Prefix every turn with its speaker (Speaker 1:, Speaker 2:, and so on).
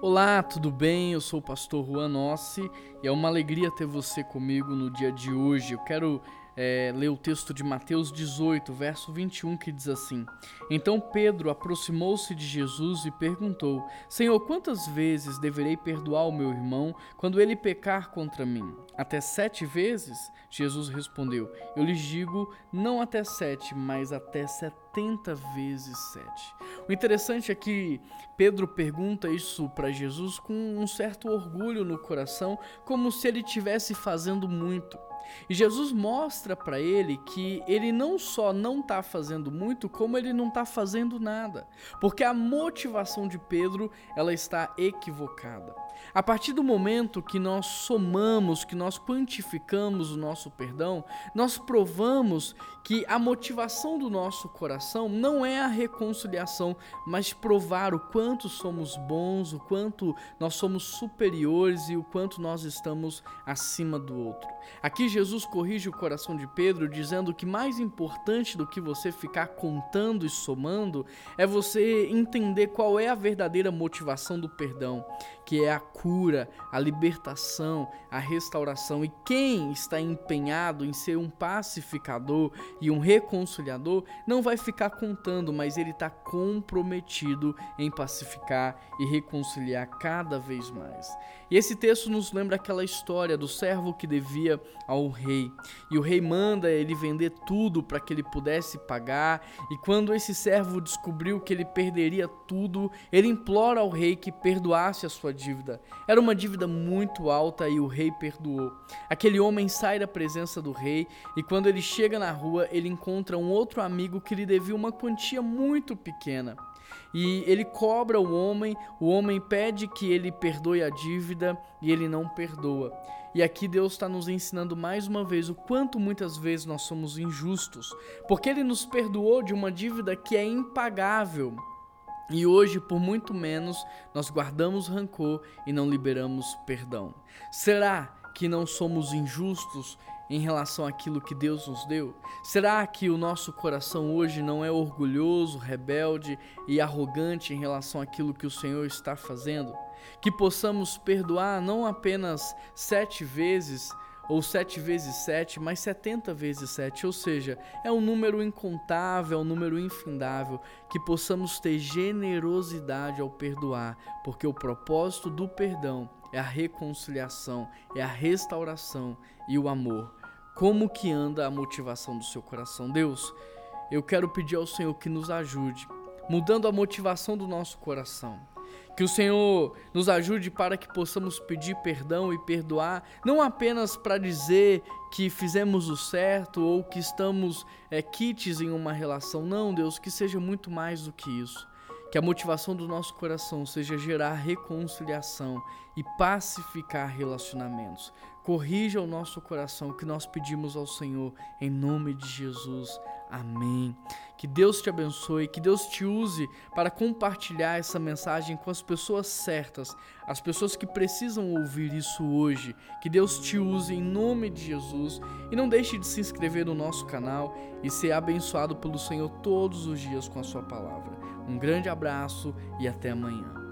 Speaker 1: Olá, tudo bem? Eu sou o pastor Juan Nossi e é uma alegria ter você comigo no dia de hoje. Eu quero é, ler o texto de Mateus 18, verso 21, que diz assim: Então Pedro aproximou-se de Jesus e perguntou: Senhor, quantas vezes deverei perdoar o meu irmão quando ele pecar contra mim? Até sete vezes? Jesus respondeu: Eu lhes digo, não até sete, mas até setenta vezes sete. O interessante é que Pedro pergunta isso para Jesus com um certo orgulho no coração, como se ele estivesse fazendo muito. E Jesus mostra para ele que ele não só não está fazendo muito, como ele não está fazendo nada, porque a motivação de Pedro ela está equivocada. A partir do momento que nós somamos, que nós quantificamos o nosso perdão, nós provamos que a motivação do nosso coração não é a reconciliação, mas provar o quanto somos bons, o quanto nós somos superiores e o quanto nós estamos acima do outro. Aqui Jesus corrige o coração de Pedro dizendo que mais importante do que você ficar contando e somando é você entender qual é a verdadeira motivação do perdão, que é a cura, a libertação, a restauração. E quem está empenhado em ser um pacificador e um reconciliador não vai ficar contando, mas ele está comprometido em pacificar e reconciliar cada vez mais. E esse texto nos lembra aquela história do servo que devia ao rei. E o rei manda ele vender tudo para que ele pudesse pagar. E quando esse servo descobriu que ele perderia tudo, ele implora ao rei que perdoasse a sua dívida. Era uma dívida muito alta e o rei perdoou. Aquele homem sai da presença do rei e quando ele chega na rua, ele encontra um outro amigo que lhe devia uma quantia muito pequena. E ele cobra o homem, o homem pede que ele perdoe a dívida e ele não perdoa. E aqui Deus está nos ensinando mais uma vez o quanto muitas vezes nós somos injustos, porque Ele nos perdoou de uma dívida que é impagável. E hoje, por muito menos, nós guardamos rancor e não liberamos perdão. Será que não somos injustos em relação àquilo que Deus nos deu? Será que o nosso coração hoje não é orgulhoso, rebelde e arrogante em relação àquilo que o Senhor está fazendo? Que possamos perdoar não apenas sete vezes, ou sete vezes sete, mas setenta vezes sete, ou seja, é um número incontável, é um número infindável, que possamos ter generosidade ao perdoar, porque o propósito do perdão é a reconciliação, é a restauração e o amor. Como que anda a motivação do seu coração? Deus, eu quero pedir ao Senhor que nos ajude, mudando a motivação do nosso coração que o Senhor nos ajude para que possamos pedir perdão e perdoar, não apenas para dizer que fizemos o certo ou que estamos é, quites em uma relação. Não, Deus, que seja muito mais do que isso. Que a motivação do nosso coração seja gerar reconciliação e pacificar relacionamentos. Corrija o nosso coração que nós pedimos ao Senhor em nome de Jesus. Amém. Que Deus te abençoe, que Deus te use para compartilhar essa mensagem com as pessoas certas, as pessoas que precisam ouvir isso hoje. Que Deus te use em nome de Jesus e não deixe de se inscrever no nosso canal e ser abençoado pelo Senhor todos os dias com a sua palavra. Um grande abraço e até amanhã.